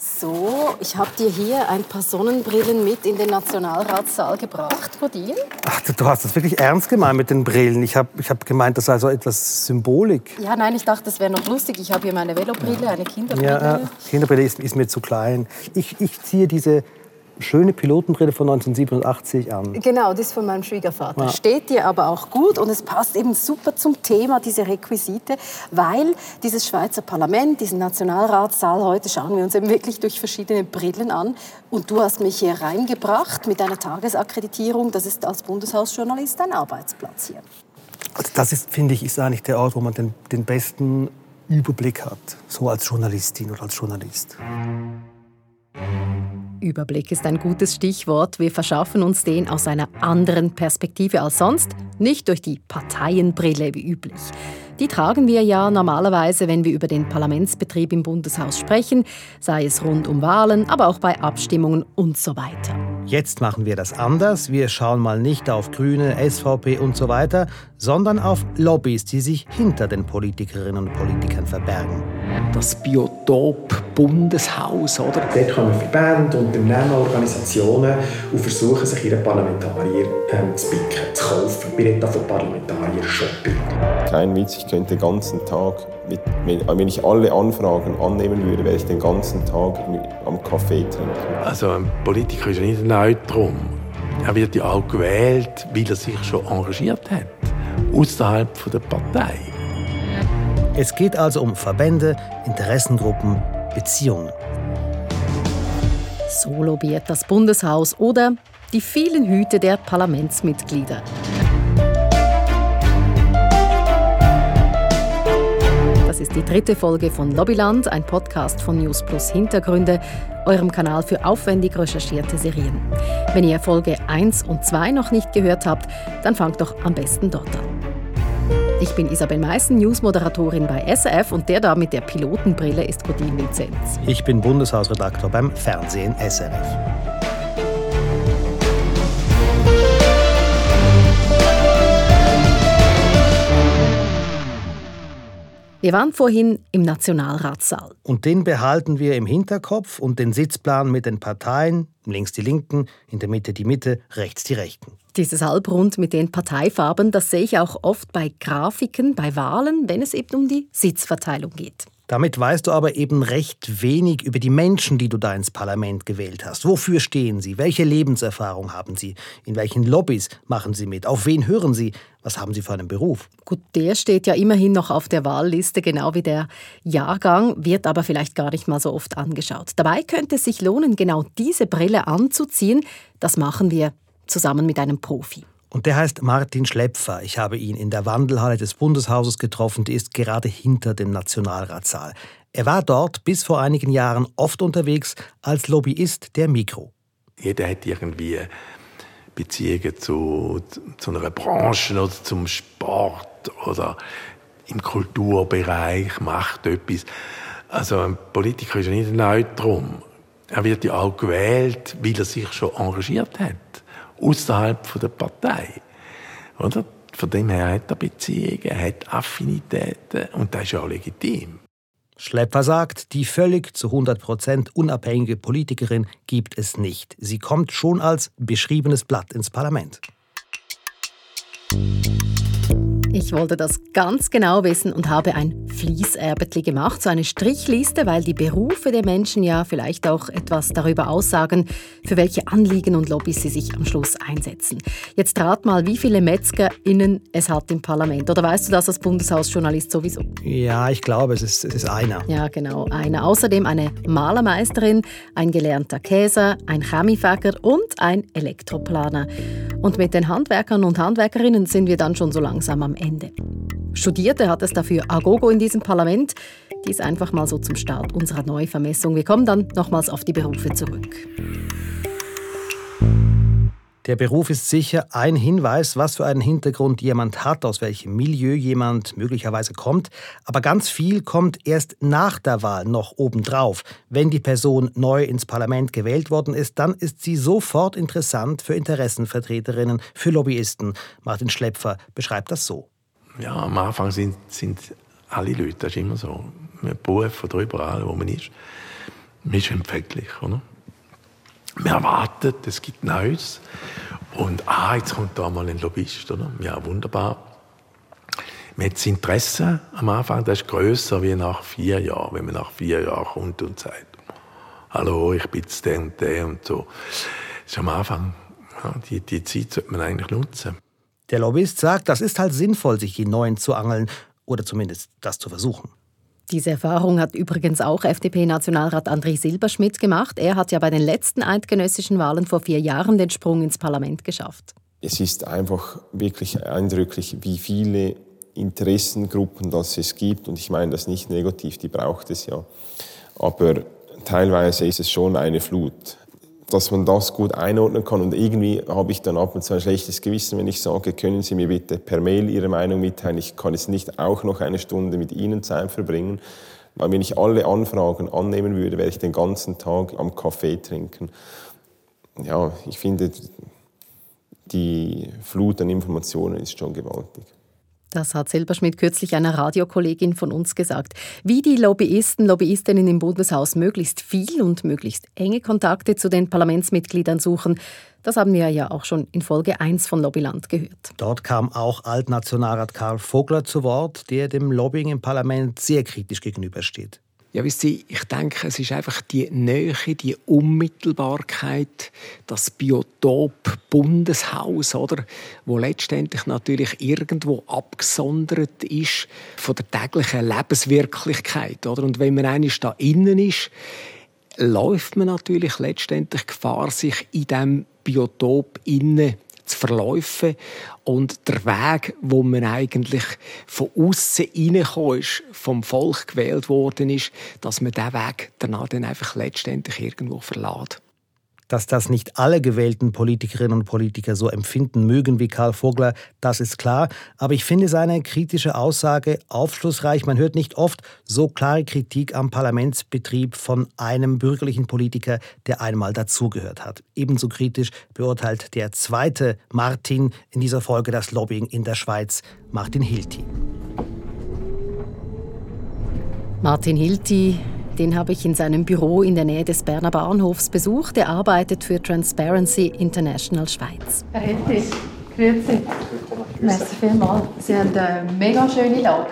So, ich habe dir hier ein paar Sonnenbrillen mit in den Nationalratssaal gebracht, Godin. Ach, du hast das wirklich ernst gemeint mit den Brillen. Ich habe ich hab gemeint, das sei so etwas Symbolik. Ja, nein, ich dachte, das wäre noch lustig. Ich habe hier meine Velobrille, eine Kinderbrille. Ja, Kinderbrille ist, ist, mir zu klein. Ich, ich ziehe diese schöne Pilotenbrille von 1987 an. Genau, das ist von meinem Schwiegervater. Ja. Steht dir aber auch gut und es passt eben super zum Thema, diese Requisite, weil dieses Schweizer Parlament, diesen Nationalratssaal heute, schauen wir uns eben wirklich durch verschiedene Brillen an. Und du hast mich hier reingebracht mit einer Tagesakkreditierung. Das ist als Bundeshausjournalist ein Arbeitsplatz hier. Also das ist, finde ich, ist eigentlich der Ort, wo man den, den besten Überblick hat, so als Journalistin oder als Journalist. Überblick ist ein gutes Stichwort. Wir verschaffen uns den aus einer anderen Perspektive als sonst, nicht durch die Parteienbrille wie üblich. Die tragen wir ja normalerweise, wenn wir über den Parlamentsbetrieb im Bundeshaus sprechen, sei es rund um Wahlen, aber auch bei Abstimmungen und so weiter. Jetzt machen wir das anders. Wir schauen mal nicht auf Grüne, SVP und so weiter, sondern auf Lobbys, die sich hinter den Politikerinnen und Politikern verbergen. Das Biotop Bundeshaus, oder? Dort kommen Verbände, Unternehmen, Organisationen und versuchen, sich ihre Parlamentarier ähm, zu picken, zu kaufen. Wir reden von Parlamentarier-Shopping. Kein Witz, ich könnte den ganzen Tag, mit, wenn ich alle Anfragen annehmen würde, wäre ich den ganzen Tag am Kaffee trinken. Also ein Politiker ist ja nicht ein Neutrum. Er wird ja auch gewählt, weil er sich schon engagiert hat, außerhalb der Partei. Es geht also um Verbände, Interessengruppen, Beziehungen. So lobbyiert das Bundeshaus oder die vielen Hüte der Parlamentsmitglieder. Das ist die dritte Folge von Lobbyland, ein Podcast von News Plus Hintergründe, eurem Kanal für aufwendig recherchierte Serien. Wenn ihr Folge 1 und 2 noch nicht gehört habt, dann fangt doch am besten dort an. Ich bin Isabel Meissen, Newsmoderatorin bei SRF und der da mit der Pilotenbrille ist Godin Vinzenz. Ich bin Bundeshausredakteur beim Fernsehen SRF. Wir waren vorhin im Nationalratssaal. Und den behalten wir im Hinterkopf und den Sitzplan mit den Parteien, links die Linken, in der Mitte die Mitte, rechts die Rechten. Dieses Halbrund mit den Parteifarben, das sehe ich auch oft bei Grafiken, bei Wahlen, wenn es eben um die Sitzverteilung geht. Damit weißt du aber eben recht wenig über die Menschen, die du da ins Parlament gewählt hast. Wofür stehen sie? Welche Lebenserfahrung haben sie? In welchen Lobbys machen sie mit? Auf wen hören sie? Was haben sie für einen Beruf? Gut, der steht ja immerhin noch auf der Wahlliste, genau wie der Jahrgang, wird aber vielleicht gar nicht mal so oft angeschaut. Dabei könnte es sich lohnen, genau diese Brille anzuziehen. Das machen wir zusammen mit einem Profi. Und der heißt Martin Schlepfer. Ich habe ihn in der Wandelhalle des Bundeshauses getroffen. Die ist gerade hinter dem Nationalratssaal. Er war dort bis vor einigen Jahren oft unterwegs als Lobbyist der Mikro. Jeder hat irgendwie Beziehungen zu, zu einer Branche oder zum Sport oder im Kulturbereich, macht etwas. Also ein Politiker ist ja nicht ein Neutrum. Er wird ja auch gewählt, weil er sich schon engagiert hat außerhalb der Partei. Oder? Von dem her hat er Beziehungen, hat Affinitäten und das ist ja auch legitim. Schlepper sagt, die völlig zu 100% unabhängige Politikerin gibt es nicht. Sie kommt schon als beschriebenes Blatt ins Parlament. Ich wollte das ganz genau wissen und habe ein Fließerbetli gemacht, so eine Strichliste, weil die Berufe der Menschen ja vielleicht auch etwas darüber aussagen, für welche Anliegen und Lobbys sie sich am Schluss einsetzen. Jetzt rat mal, wie viele MetzgerInnen es hat im Parlament. Oder weißt du das als Bundeshausjournalist sowieso? Ja, ich glaube, es ist, es ist einer. Ja, genau, einer. Außerdem eine Malermeisterin, ein gelernter Käser, ein Chemiefäger und ein Elektroplaner. Und mit den Handwerkern und Handwerkerinnen sind wir dann schon so langsam am Ende. Studierte hat es dafür Agogo in diesem Parlament. Dies einfach mal so zum Start unserer Neuvermessung. Wir kommen dann nochmals auf die Berufe zurück. Der Beruf ist sicher ein Hinweis, was für einen Hintergrund jemand hat, aus welchem Milieu jemand möglicherweise kommt. Aber ganz viel kommt erst nach der Wahl noch obendrauf. Wenn die Person neu ins Parlament gewählt worden ist, dann ist sie sofort interessant für Interessenvertreterinnen, für Lobbyisten. Martin Schlepfer beschreibt das so ja, am Anfang sind, sind alle Leute, das ist immer so, man Beruf oder überall, wo man ist, Man ist empfänglich, oder? Man erwartet, es gibt Neues. Und ah, jetzt kommt da mal ein Lobbyist, oder? Ja, wunderbar. Man hat das Interesse am Anfang, das ist grösser wie nach vier Jahren, wenn man nach vier Jahren kommt und sagt, hallo, ich bin der und der und so. Das ist am Anfang, ja, die, die Zeit sollte man eigentlich nutzen. Der Lobbyist sagt, das ist halt sinnvoll, sich die Neuen zu angeln oder zumindest das zu versuchen. Diese Erfahrung hat übrigens auch FDP-Nationalrat André Silberschmidt gemacht. Er hat ja bei den letzten eidgenössischen Wahlen vor vier Jahren den Sprung ins Parlament geschafft. Es ist einfach wirklich eindrücklich, wie viele Interessengruppen das es gibt. Und ich meine das nicht negativ, die braucht es ja. Aber teilweise ist es schon eine Flut dass man das gut einordnen kann. Und irgendwie habe ich dann ab und zu ein schlechtes Gewissen, wenn ich sage, können Sie mir bitte per Mail Ihre Meinung mitteilen. Ich kann jetzt nicht auch noch eine Stunde mit Ihnen Zeit verbringen. Weil wenn ich alle Anfragen annehmen würde, wäre ich den ganzen Tag am Kaffee trinken. Ja, ich finde, die Flut an Informationen ist schon gewaltig. Das hat Silberschmidt kürzlich einer Radiokollegin von uns gesagt. Wie die Lobbyisten, Lobbyistinnen im Bundeshaus möglichst viel und möglichst enge Kontakte zu den Parlamentsmitgliedern suchen, das haben wir ja auch schon in Folge 1 von Lobbyland gehört. Dort kam auch Altnationalrat Karl Vogler zu Wort, der dem Lobbying im Parlament sehr kritisch gegenübersteht. Ja, wisst ihr, ich denke, es ist einfach die Nähe, die Unmittelbarkeit, das Biotop Bundeshaus, oder, wo letztendlich natürlich irgendwo abgesondert ist von der täglichen Lebenswirklichkeit, oder? Und wenn man eigentlich da innen ist, läuft man natürlich letztendlich Gefahr, sich in dem Biotop innen zu verläufen und der Weg, wo man eigentlich von außen reingekommen ist, vom Volk gewählt worden ist, dass man diesen Weg danach dann einfach letztendlich irgendwo verlässt. Dass das nicht alle gewählten Politikerinnen und Politiker so empfinden mögen wie Karl Vogler, das ist klar. Aber ich finde seine kritische Aussage aufschlussreich. Man hört nicht oft so klare Kritik am Parlamentsbetrieb von einem bürgerlichen Politiker, der einmal dazugehört hat. Ebenso kritisch beurteilt der zweite Martin in dieser Folge das Lobbying in der Schweiz, Martin Hilti. Martin Hilti den habe ich in seinem Büro in der Nähe des Berner Bahnhofs besucht. Er arbeitet für Transparency International Schweiz. Herr Hilti, grüezi. Merci vielmals. Sie haben eine mega schöne Lage.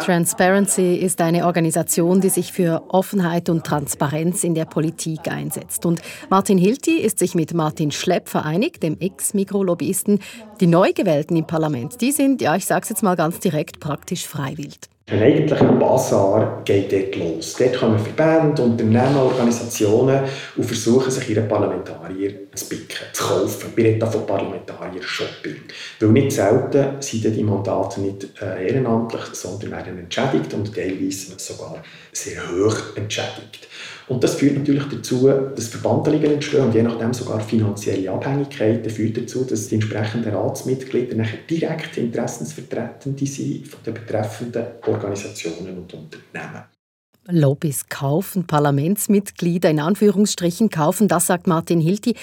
Transparency ist eine Organisation, die sich für Offenheit und Transparenz in der Politik einsetzt. Und Martin Hilti ist sich mit Martin Schlepp vereinigt, dem Ex-Mikrolobbyisten. Die Neugewählten im Parlament, die sind, ja, ich sage es jetzt mal ganz direkt, praktisch freiwillig. Ein eigentlicher Basar geht dort los. Dort kommen Verbände, Unternehmen, Organisationen und versuchen, sich ihre Parlamentarier zu picken, zu kaufen. Wir reden von Parlamentarier-Shopping. Weil nicht selten sind die Mandate nicht äh, ehrenamtlich, sondern werden entschädigt und teilweise sogar sehr hoch entschädigt. Und das führt natürlich dazu, dass Verbandlungen entstehen und je nachdem sogar finanzielle Abhängigkeiten führt dazu, dass die entsprechenden Ratsmitglieder nachher direkt Interessensvertretende sind von den betreffenden Organisationen und Unternehmen. Lobbys kaufen, Parlamentsmitglieder in Anführungsstrichen kaufen, das sagt Martin Hilti.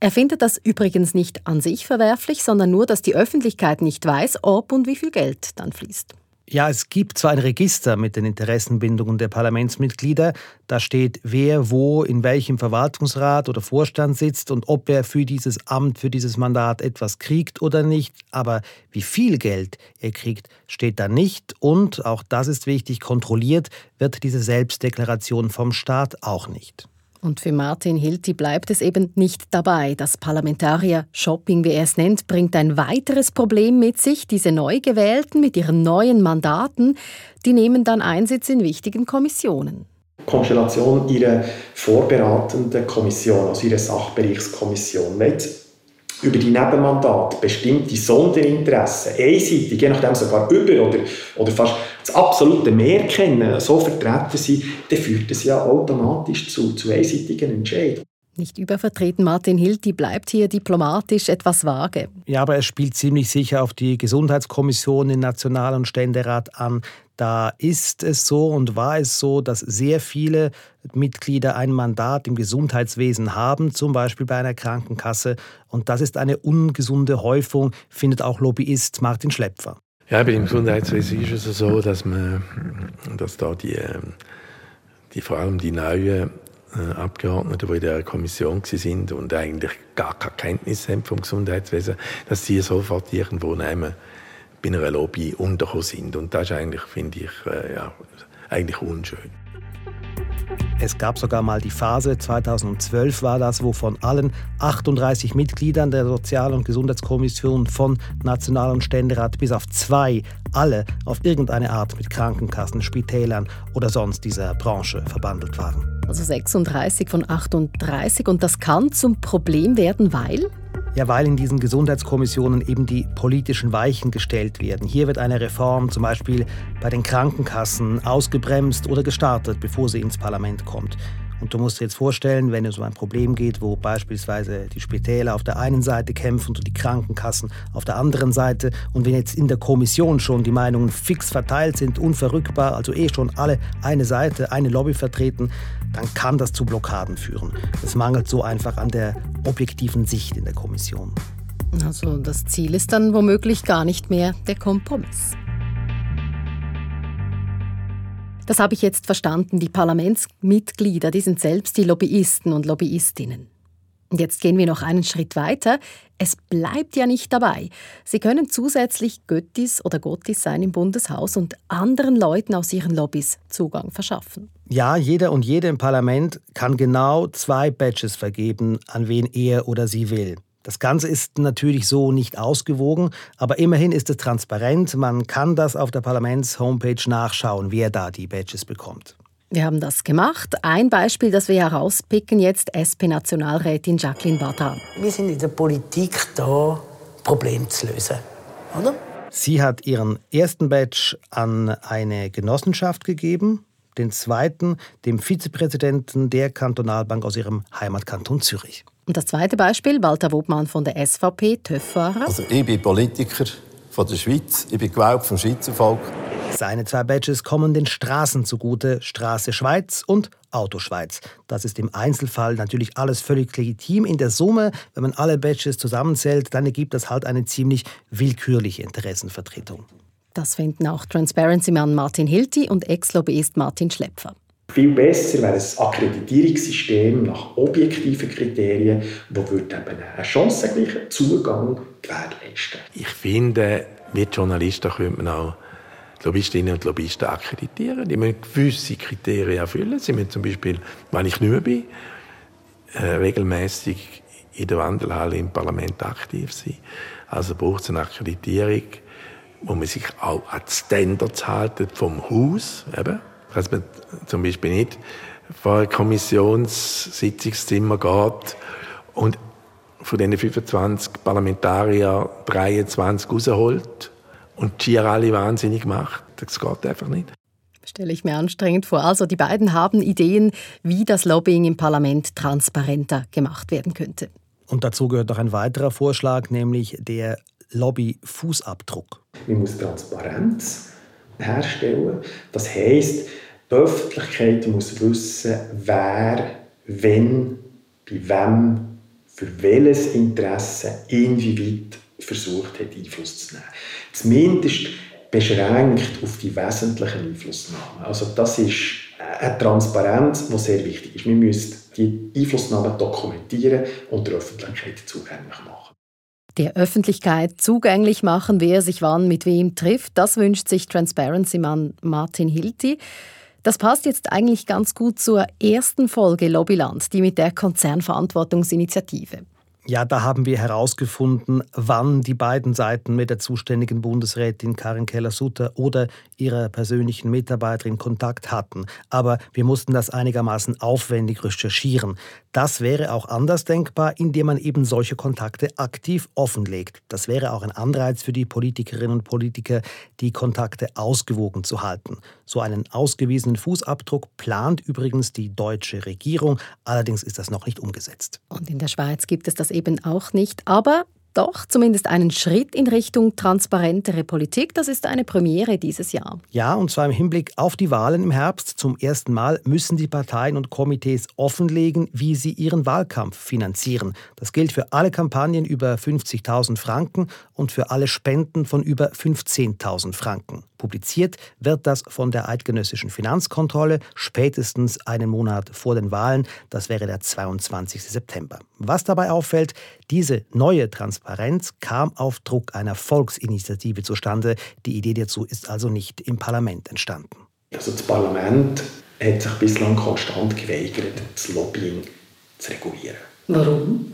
Er findet das übrigens nicht an sich verwerflich, sondern nur, dass die Öffentlichkeit nicht weiß, ob und wie viel Geld dann fließt. Ja, es gibt zwar ein Register mit den Interessenbindungen der Parlamentsmitglieder, da steht, wer wo in welchem Verwaltungsrat oder Vorstand sitzt und ob er für dieses Amt, für dieses Mandat etwas kriegt oder nicht, aber wie viel Geld er kriegt, steht da nicht. Und, auch das ist wichtig, kontrolliert wird diese Selbstdeklaration vom Staat auch nicht. Und für Martin Hilti bleibt es eben nicht dabei. Das Parlamentarier-Shopping, wie er es nennt, bringt ein weiteres Problem mit sich. Diese Neugewählten mit ihren neuen Mandaten, die nehmen dann Einsitz in wichtigen Kommissionen. Konstellation ihrer vorberatenden Kommission, also ihrer Sachbereichskommission. Wenn über die Nebenmandate bestimmte Sonderinteressen einseitig, je nachdem sogar über oder, oder fast das absolute Mehr kennen, so vertreten sind, dann führt das ja automatisch zu, zu einseitigen Entscheidungen. Nicht übervertreten, Martin Hilti bleibt hier diplomatisch etwas vage. Ja, aber er spielt ziemlich sicher auf die Gesundheitskommission in National- und Ständerat an. Da ist es so und war es so, dass sehr viele Mitglieder ein Mandat im Gesundheitswesen haben, zum Beispiel bei einer Krankenkasse. Und das ist eine ungesunde Häufung, findet auch Lobbyist Martin Schlepfer. Ja, dem Gesundheitswesen ist es so, dass man, dass da die, ähm, die vor allem die neuen äh, Abgeordneten, die in der Kommission sind und eigentlich gar keine Kenntnis haben vom Gesundheitswesen, dass sie sofort irgendwo nehmen bei einer Lobby untergekommen sind. Und das ist eigentlich, finde ich, äh, ja, eigentlich unschön. Es gab sogar mal die Phase, 2012 war das, wo von allen 38 Mitgliedern der Sozial- und Gesundheitskommission von National- und Ständerat bis auf zwei alle auf irgendeine Art mit Krankenkassen, Spitälern oder sonst dieser Branche verbandelt waren. Also 36 von 38 und das kann zum Problem werden, weil? Ja, weil in diesen Gesundheitskommissionen eben die politischen Weichen gestellt werden. Hier wird eine Reform zum Beispiel bei den Krankenkassen ausgebremst oder gestartet, bevor sie ins Parlament kommt. Und du musst dir jetzt vorstellen, wenn es um ein Problem geht, wo beispielsweise die Spitäler auf der einen Seite kämpfen und die Krankenkassen auf der anderen Seite, und wenn jetzt in der Kommission schon die Meinungen fix verteilt sind, unverrückbar, also eh schon alle eine Seite, eine Lobby vertreten, dann kann das zu Blockaden führen. Es mangelt so einfach an der objektiven Sicht in der Kommission. Also das Ziel ist dann womöglich gar nicht mehr der Kompromiss. Das habe ich jetzt verstanden. Die Parlamentsmitglieder, die sind selbst die Lobbyisten und Lobbyistinnen. Und jetzt gehen wir noch einen Schritt weiter. Es bleibt ja nicht dabei. Sie können zusätzlich Göttis oder Gottis sein im Bundeshaus und anderen Leuten aus ihren Lobbys Zugang verschaffen. Ja, jeder und jede im Parlament kann genau zwei Badges vergeben, an wen er oder sie will. Das Ganze ist natürlich so nicht ausgewogen, aber immerhin ist es transparent. Man kann das auf der Parlaments-Homepage nachschauen, wer da die Badges bekommt. Wir haben das gemacht. Ein Beispiel, das wir herauspicken jetzt, SP-Nationalrätin Jacqueline Badran. Wir sind in der Politik da, Probleme zu lösen, oder? Sie hat ihren ersten Badge an eine Genossenschaft gegeben, den zweiten dem Vizepräsidenten der Kantonalbank aus ihrem Heimatkanton Zürich. Und das zweite Beispiel, Walter Wobmann von der SVP, TÜV-Fahrer. Also ich bin Politiker von der Schweiz, ich bin gewählt vom Schweizer Volk. Seine zwei Badges kommen den Straßen zugute, Straße Schweiz und Autoschweiz. Das ist im Einzelfall natürlich alles völlig legitim. In der Summe, wenn man alle Badges zusammenzählt, dann ergibt das halt eine ziemlich willkürliche Interessenvertretung. Das finden auch Transparency-Mann Martin Hilti und Ex-Lobbyist Martin Schlepfer. Viel besser wäre ein Akkreditierungssystem nach objektiven Kriterien, das eben einen chancengleichen Zugang gewährleisten Ich finde, mit Journalisten könnte man auch Lobbyistinnen und Lobbyisten akkreditieren. Die müssen gewisse Kriterien erfüllen. Sie müssen zum Beispiel, wenn ich nicht bin, äh, regelmäßig in der Wandelhalle im Parlament aktiv sein. Also braucht es eine Akkreditierung, wo man sich auch an die Standards halten vom Haus. Eben dass man zum Beispiel nicht vor ein Kommissionssitzungszimmer geht und von diesen 25 Parlamentarier 23 rausholt und die alle wahnsinnig macht. Das geht einfach nicht. Stelle ich mir anstrengend vor. Also die beiden haben Ideen, wie das Lobbying im Parlament transparenter gemacht werden könnte. Und dazu gehört noch ein weiterer Vorschlag, nämlich der Lobby-Fußabdruck. Man muss Transparenz herstellen. Das heißt, die Öffentlichkeit muss wissen, wer, wenn, bei wem, für welches Interesse, inwieweit versucht hat, Einfluss zu nehmen. Zumindest beschränkt auf die wesentlichen Einflussnahmen. Also das ist eine Transparenz, die sehr wichtig ist. Wir müssen die Einflussnahmen dokumentieren und der Öffentlichkeit zugänglich machen. Der Öffentlichkeit zugänglich machen, wer sich wann mit wem trifft, das wünscht sich Transparency-Mann Martin Hilti. Das passt jetzt eigentlich ganz gut zur ersten Folge Lobbyland, die mit der Konzernverantwortungsinitiative. Ja, da haben wir herausgefunden, wann die beiden Seiten mit der zuständigen Bundesrätin Karin Keller-Sutter oder ihrer persönlichen Mitarbeiterin Kontakt hatten. Aber wir mussten das einigermaßen aufwendig recherchieren. Das wäre auch anders denkbar, indem man eben solche Kontakte aktiv offenlegt. Das wäre auch ein Anreiz für die Politikerinnen und Politiker, die Kontakte ausgewogen zu halten. So einen ausgewiesenen Fußabdruck plant übrigens die deutsche Regierung. Allerdings ist das noch nicht umgesetzt. Und in der Schweiz gibt es das eben auch nicht. Aber doch zumindest einen Schritt in Richtung transparentere Politik. Das ist eine Premiere dieses Jahr. Ja, und zwar im Hinblick auf die Wahlen im Herbst. Zum ersten Mal müssen die Parteien und Komitees offenlegen, wie sie ihren Wahlkampf finanzieren. Das gilt für alle Kampagnen über 50.000 Franken und für alle Spenden von über 15.000 Franken. Publiziert wird das von der Eidgenössischen Finanzkontrolle spätestens einen Monat vor den Wahlen. Das wäre der 22. September. Was dabei auffällt, diese neue Transparenz kam auf Druck einer Volksinitiative zustande. Die Idee dazu ist also nicht im Parlament entstanden. Also das Parlament hat sich bislang konstant geweigert, das Lobbying zu regulieren. Warum?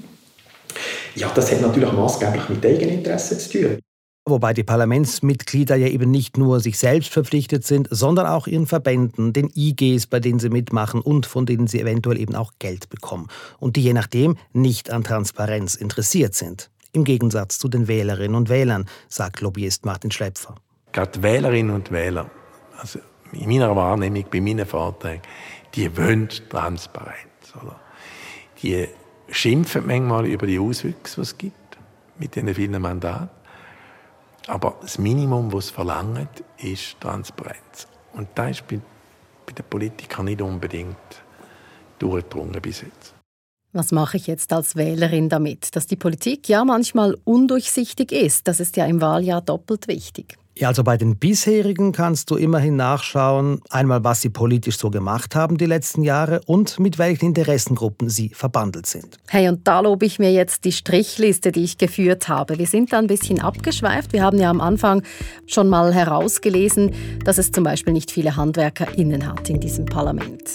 Ja, das hat natürlich maßgeblich mit Eigeninteressen zu tun. Wobei die Parlamentsmitglieder ja eben nicht nur sich selbst verpflichtet sind, sondern auch ihren Verbänden, den IGs, bei denen sie mitmachen und von denen sie eventuell eben auch Geld bekommen. Und die je nachdem nicht an Transparenz interessiert sind. Im Gegensatz zu den Wählerinnen und Wählern, sagt Lobbyist Martin Schlepfer. Gerade Wählerinnen und Wähler, also in meiner Wahrnehmung, bei meinen Vorträgen, die wollen Transparenz. Oder? Die schimpfen manchmal über die Auswüchse, die es gibt, mit diesen vielen Mandaten. Aber das Minimum, das es verlangt, ist Transparenz. Und das ist bei, bei den Politikern nicht unbedingt durchgedrungen bis jetzt. Was mache ich jetzt als Wählerin damit? Dass die Politik ja manchmal undurchsichtig ist, das ist ja im Wahljahr doppelt wichtig. Ja, also bei den bisherigen kannst du immerhin nachschauen, einmal was sie politisch so gemacht haben die letzten Jahre und mit welchen Interessengruppen sie verbandelt sind. Hey, und da lobe ich mir jetzt die Strichliste, die ich geführt habe. Wir sind da ein bisschen abgeschweift. Wir haben ja am Anfang schon mal herausgelesen, dass es zum Beispiel nicht viele HandwerkerInnen hat in diesem Parlament.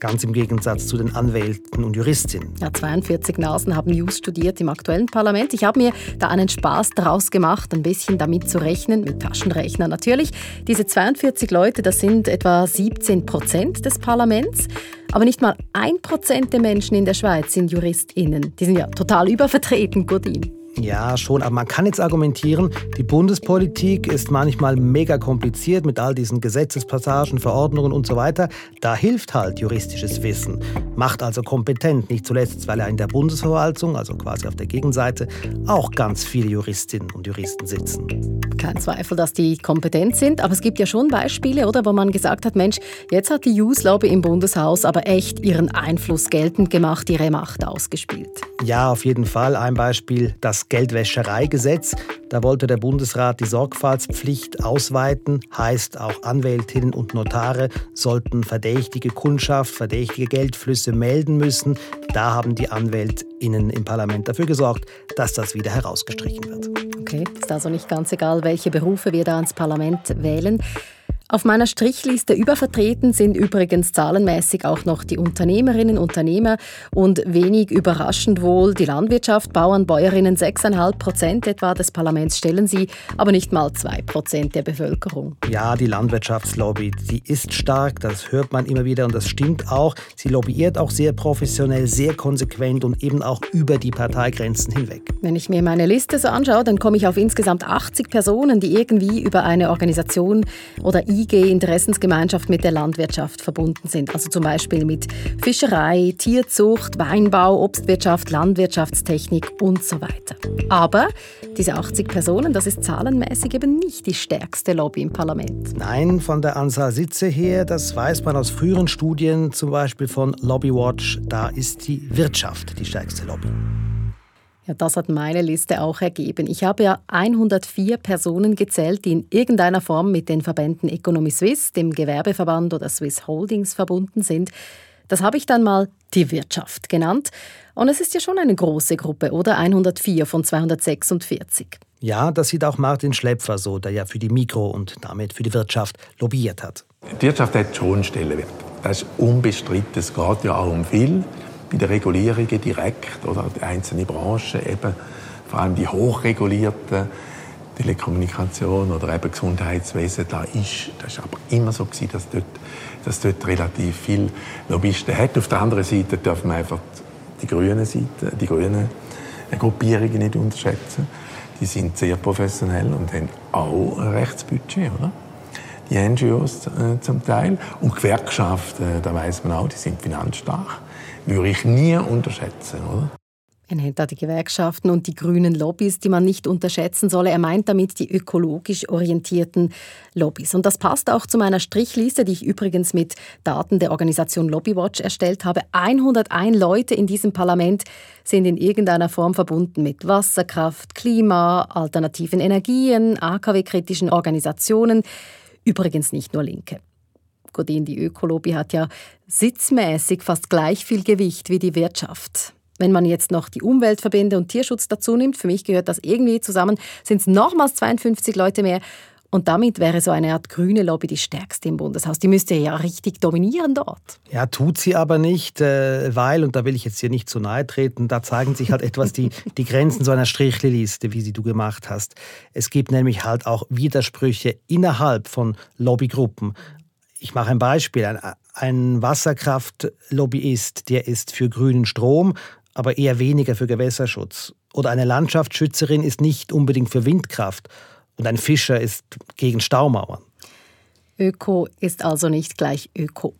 Ganz im Gegensatz zu den Anwälten und Juristinnen. Ja, 42 Nasen haben News studiert im aktuellen Parlament. Ich habe mir da einen Spaß daraus gemacht, ein bisschen damit zu rechnen, mit Taschenrechner natürlich. Diese 42 Leute, das sind etwa 17 Prozent des Parlaments. Aber nicht mal ein Prozent der Menschen in der Schweiz sind JuristInnen. Die sind ja total übervertreten, Gurdin. Ja, schon, aber man kann jetzt argumentieren, die Bundespolitik ist manchmal mega kompliziert mit all diesen Gesetzespassagen, Verordnungen und so weiter. Da hilft halt juristisches Wissen, macht also kompetent, nicht zuletzt, weil ja in der Bundesverwaltung, also quasi auf der Gegenseite, auch ganz viele Juristinnen und Juristen sitzen. Kein Zweifel, dass die kompetent sind, aber es gibt ja schon Beispiele, oder, wo man gesagt hat, Mensch, jetzt hat die Youth-Lobby im Bundeshaus aber echt ihren Einfluss geltend gemacht, ihre Macht ausgespielt. Ja, auf jeden Fall. Ein Beispiel, das Geldwäschereigesetz. Da wollte der Bundesrat die Sorgfaltspflicht ausweiten, heißt auch Anwältinnen und Notare sollten verdächtige Kundschaft, verdächtige Geldflüsse melden müssen. Da haben die Anwältinnen im Parlament dafür gesorgt, dass das wieder herausgestrichen wird. Okay, ist also nicht ganz egal, welche Berufe wir da ins Parlament wählen. Auf meiner Strichliste übervertreten sind übrigens zahlenmäßig auch noch die Unternehmerinnen, Unternehmer und wenig überraschend wohl die Landwirtschaft, Bauern, Bäuerinnen. 6,5 Prozent etwa des Parlaments stellen sie, aber nicht mal 2 Prozent der Bevölkerung. Ja, die Landwirtschaftslobby, die ist stark, das hört man immer wieder und das stimmt auch. Sie lobbyiert auch sehr professionell, sehr konsequent und eben auch über die Parteigrenzen hinweg. Wenn ich mir meine Liste so anschaue, dann komme ich auf insgesamt 80 Personen, die irgendwie über eine Organisation oder IG-Interessensgemeinschaft mit der Landwirtschaft verbunden sind. Also zum Beispiel mit Fischerei, Tierzucht, Weinbau, Obstwirtschaft, Landwirtschaftstechnik und so weiter. Aber diese 80 Personen, das ist zahlenmäßig eben nicht die stärkste Lobby im Parlament. Nein, von der Anzahl Sitze her, das weiß man aus früheren Studien, zum Beispiel von Lobbywatch, da ist die Wirtschaft die stärkste Lobby. Ja, das hat meine Liste auch ergeben. Ich habe ja 104 Personen gezählt, die in irgendeiner Form mit den Verbänden Economy Suisse, dem Gewerbeverband oder Swiss Holdings verbunden sind. Das habe ich dann mal die Wirtschaft genannt. Und es ist ja schon eine große Gruppe, oder? 104 von 246. Ja, das sieht auch Martin Schlepfer so, der ja für die Mikro- und damit für die Wirtschaft lobbyiert hat. Die Wirtschaft hat schon Stellenwert. Das ist unbestritten. Es geht ja auch um viel bei den Regulierungen direkt oder die einzelnen Branchen, eben vor allem die hochregulierten Telekommunikation oder eben Gesundheitswesen, da ist, das ist aber immer so gewesen, dass dort, dass dort relativ viel Lobbyisten hat. Auf der anderen Seite darf man einfach die grünen Seite, die grünen Gruppierungen nicht unterschätzen. Die sind sehr professionell und haben auch ein Rechtsbudget, oder? Die NGOs äh, zum Teil. Und Gewerkschaften, äh, da weiß man auch, die sind finanzstark würde ich nie unterschätzen, oder? Er nennt da die Gewerkschaften und die grünen Lobbys, die man nicht unterschätzen solle. Er meint damit die ökologisch orientierten Lobbys. Und das passt auch zu meiner Strichliste, die ich übrigens mit Daten der Organisation Lobbywatch erstellt habe. 101 Leute in diesem Parlament sind in irgendeiner Form verbunden mit Wasserkraft, Klima, alternativen Energien, AKW-kritischen Organisationen. Übrigens nicht nur Linke. Godin, die Ökolobby hat ja sitzmäßig fast gleich viel Gewicht wie die Wirtschaft. Wenn man jetzt noch die Umweltverbände und Tierschutz dazu nimmt, für mich gehört das irgendwie zusammen, sind es nochmals 52 Leute mehr. Und damit wäre so eine Art grüne Lobby die stärkste im Bundeshaus. Die müsste ja richtig dominieren dort. Ja, tut sie aber nicht, äh, weil, und da will ich jetzt hier nicht zu nahe treten, da zeigen sich halt etwas die, die Grenzen so einer Strichliste, wie sie du gemacht hast. Es gibt nämlich halt auch Widersprüche innerhalb von Lobbygruppen. Ich mache ein Beispiel. Ein, ein Wasserkraftlobbyist, der ist für grünen Strom, aber eher weniger für Gewässerschutz. Oder eine Landschaftsschützerin ist nicht unbedingt für Windkraft. Und ein Fischer ist gegen Staumauern. Öko ist also nicht gleich Öko.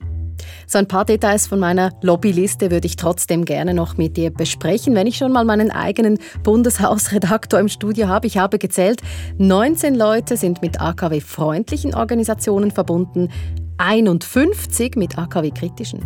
So ein paar Details von meiner Lobbyliste würde ich trotzdem gerne noch mit dir besprechen, wenn ich schon mal meinen eigenen Bundeshausredaktor im Studio habe. Ich habe gezählt, 19 Leute sind mit AKW-freundlichen Organisationen verbunden, 51 mit AKW-kritischen.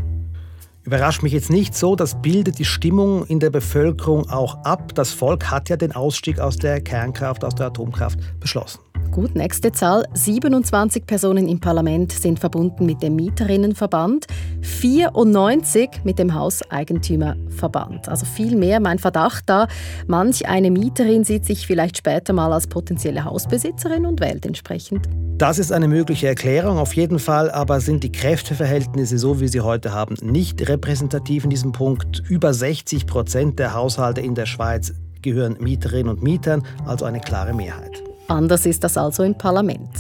Überrascht mich jetzt nicht so, das bildet die Stimmung in der Bevölkerung auch ab. Das Volk hat ja den Ausstieg aus der Kernkraft, aus der Atomkraft beschlossen. Gut, nächste Zahl. 27 Personen im Parlament sind verbunden mit dem Mieterinnenverband, 94 mit dem Hauseigentümerverband. Also viel mehr. Mein Verdacht da, manch eine Mieterin sieht sich vielleicht später mal als potenzielle Hausbesitzerin und wählt entsprechend. Das ist eine mögliche Erklärung auf jeden Fall, aber sind die Kräfteverhältnisse so, wie sie heute haben, nicht repräsentativ in diesem Punkt. Über 60 Prozent der Haushalte in der Schweiz gehören Mieterinnen und Mietern, also eine klare Mehrheit. Anders ist das also im Parlament.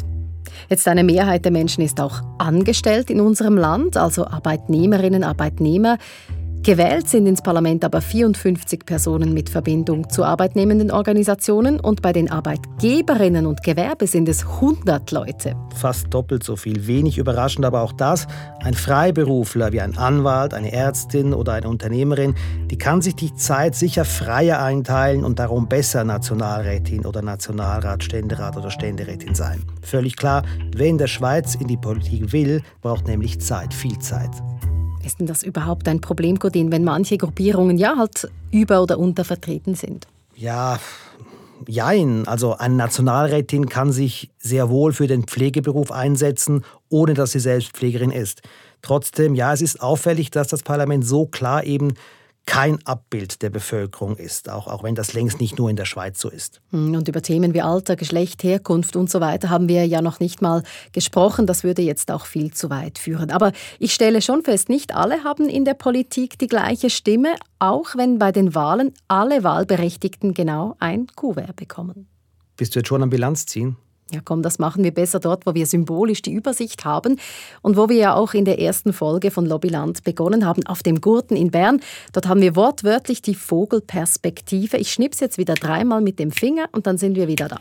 Jetzt eine Mehrheit der Menschen ist auch angestellt in unserem Land, also Arbeitnehmerinnen, Arbeitnehmer. Gewählt sind ins Parlament aber 54 Personen mit Verbindung zu arbeitnehmenden Organisationen und bei den Arbeitgeberinnen und Gewerbe sind es 100 Leute. Fast doppelt so viel. Wenig überraschend aber auch das. Ein Freiberufler wie ein Anwalt, eine Ärztin oder eine Unternehmerin, die kann sich die Zeit sicher freier einteilen und darum besser Nationalrätin oder Nationalrat, Ständerat oder Ständerätin sein. Völlig klar, wer in der Schweiz in die Politik will, braucht nämlich Zeit, viel Zeit. Ist denn das überhaupt ein Problem, Godin, wenn manche Gruppierungen ja halt über- oder untervertreten sind? Ja, jein. Also eine Nationalrätin kann sich sehr wohl für den Pflegeberuf einsetzen, ohne dass sie selbst Pflegerin ist. Trotzdem, ja, es ist auffällig, dass das Parlament so klar eben kein Abbild der Bevölkerung ist, auch, auch wenn das längst nicht nur in der Schweiz so ist. Hm, und über Themen wie Alter, Geschlecht, Herkunft und so weiter haben wir ja noch nicht mal gesprochen. Das würde jetzt auch viel zu weit führen. Aber ich stelle schon fest, nicht alle haben in der Politik die gleiche Stimme, auch wenn bei den Wahlen alle Wahlberechtigten genau ein Kuvert bekommen. Bist du jetzt schon am Bilanz ziehen? Ja, komm, das machen wir besser dort, wo wir symbolisch die Übersicht haben und wo wir ja auch in der ersten Folge von Lobbyland begonnen haben, auf dem Gurten in Bern. Dort haben wir wortwörtlich die Vogelperspektive. Ich schnips jetzt wieder dreimal mit dem Finger und dann sind wir wieder da.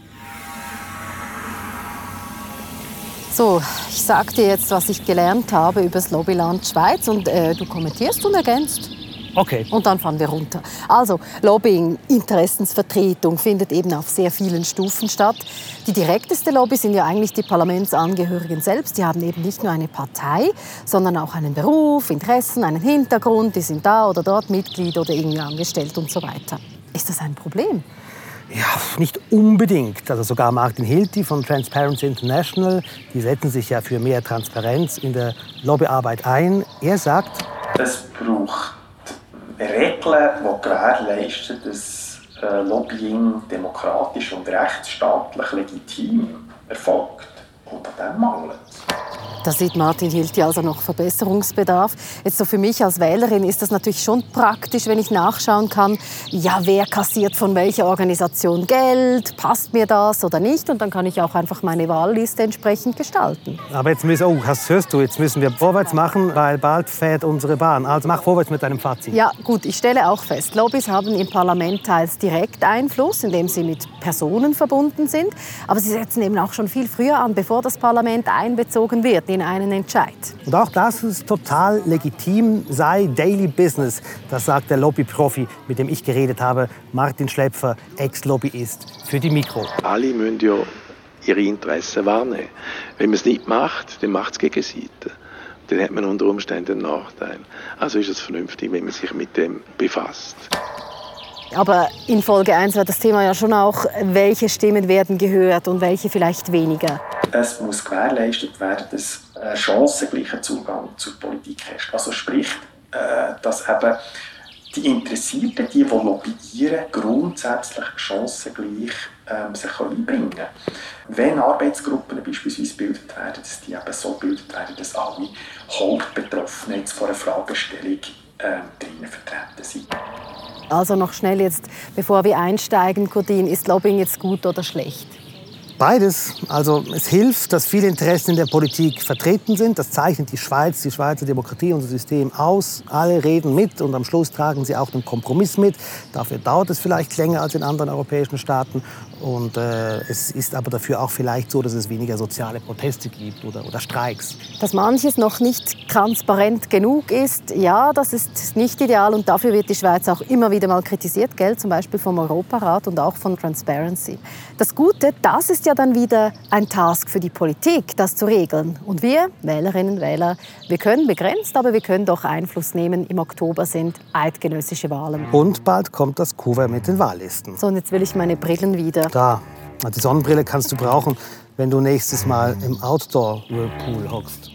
So, ich sage dir jetzt, was ich gelernt habe über das Lobbyland Schweiz und äh, du kommentierst und ergänzt. Okay. Und dann fahren wir runter. Also Lobbying, Interessensvertretung findet eben auf sehr vielen Stufen statt. Die direkteste Lobby sind ja eigentlich die Parlamentsangehörigen selbst. Die haben eben nicht nur eine Partei, sondern auch einen Beruf, Interessen, einen Hintergrund. Die sind da oder dort Mitglied oder irgendwie angestellt und so weiter. Ist das ein Problem? Ja, nicht unbedingt. Also sogar Martin Hilti von Transparency International, die setzen sich ja für mehr Transparenz in der Lobbyarbeit ein. Er sagt, es braucht Regeln, die gewährleisten, dass äh, Lobbying demokratisch und rechtsstaatlich legitim erfolgt. Und an dem mangelt da sieht Martin Hilti also noch Verbesserungsbedarf. Jetzt so für mich als Wählerin ist das natürlich schon praktisch, wenn ich nachschauen kann, ja, wer kassiert von welcher Organisation Geld, passt mir das oder nicht und dann kann ich auch einfach meine Wahlliste entsprechend gestalten. Aber jetzt müssen, oh, das hörst du, jetzt müssen wir vorwärts machen, weil bald fährt unsere Bahn. Also mach vorwärts mit deinem Fazit. Ja, gut, ich stelle auch fest, Lobbys haben im Parlament teils direkt Einfluss, indem sie mit Personen verbunden sind, aber sie setzen eben auch schon viel früher an, bevor das Parlament einbezogen wird den einen Entscheid. Und auch das ist total legitim, sei Daily Business. Das sagt der Lobbyprofi, mit dem ich geredet habe, Martin Schlepfer, Ex-Lobbyist für die Mikro. Alle müssen ja ihre Interessen wahrnehmen. Wenn man es nicht macht, dann macht es gegen Seite. Dann hat man unter Umständen einen Nachteil. Also ist es vernünftig, wenn man sich mit dem befasst. Aber in Folge 1 war das Thema ja schon auch, welche Stimmen werden gehört und welche vielleicht weniger. Es muss gewährleistet werden, dass ein chancengleicher Zugang zur Politik herrscht. Also sprich, äh, dass eben die Interessierten, die, die lobbyieren, grundsätzlich chancengleich ähm, sich einbringen können. Wenn Arbeitsgruppen beispielsweise gebildet werden, dass die eben so gebildet werden, dass alle Hauptbetroffenen jetzt vor einer Fragestellung ähm, drinnen vertreten sind. Also noch schnell jetzt, bevor wir einsteigen, Codin, ist Lobbying jetzt gut oder schlecht? Beides. Also es hilft, dass viele Interessen in der Politik vertreten sind. Das zeichnet die Schweiz, die Schweizer Demokratie, unser System aus. Alle reden mit und am Schluss tragen sie auch den Kompromiss mit. Dafür dauert es vielleicht länger als in anderen europäischen Staaten. Und äh, es ist aber dafür auch vielleicht so, dass es weniger soziale Proteste gibt oder, oder Streiks. Dass manches noch nicht transparent genug ist, ja, das ist nicht ideal und dafür wird die Schweiz auch immer wieder mal kritisiert, gell? zum Beispiel vom Europarat und auch von Transparency. Das Gute, das ist ja dann wieder ein Task für die Politik, das zu regeln. Und wir, Wählerinnen und Wähler, wir können begrenzt, aber wir können doch Einfluss nehmen. Im Oktober sind eidgenössische Wahlen. Und bald kommt das Kuvert mit den Wahllisten. So, und jetzt will ich meine Brillen wieder. Da. Die Sonnenbrille kannst du brauchen, wenn du nächstes Mal im Outdoor-Whirlpool hockst.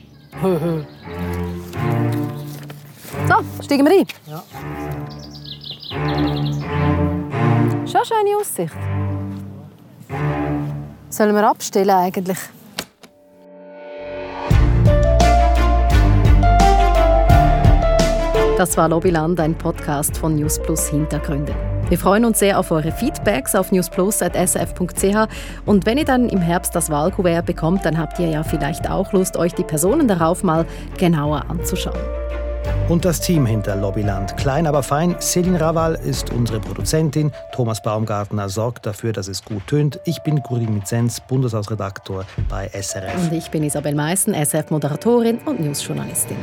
so, steigen wir ein. Ja. Schon schöne Aussicht. Sollen wir abstellen eigentlich? Das war Lobbyland, ein Podcast von News Plus Hintergründe. Wir freuen uns sehr auf eure Feedbacks auf newsplus.sf.ch und wenn ihr dann im Herbst das Wahlkuvert bekommt, dann habt ihr ja vielleicht auch Lust, euch die Personen darauf mal genauer anzuschauen. Und das Team hinter Lobbyland. Klein, aber fein. Céline Raval ist unsere Produzentin. Thomas Baumgartner sorgt dafür, dass es gut tönt. Ich bin Gurin Mizenz, Bundeshausredaktor bei SRF. Und ich bin Isabel Meissen, SF-Moderatorin und Newsjournalistin.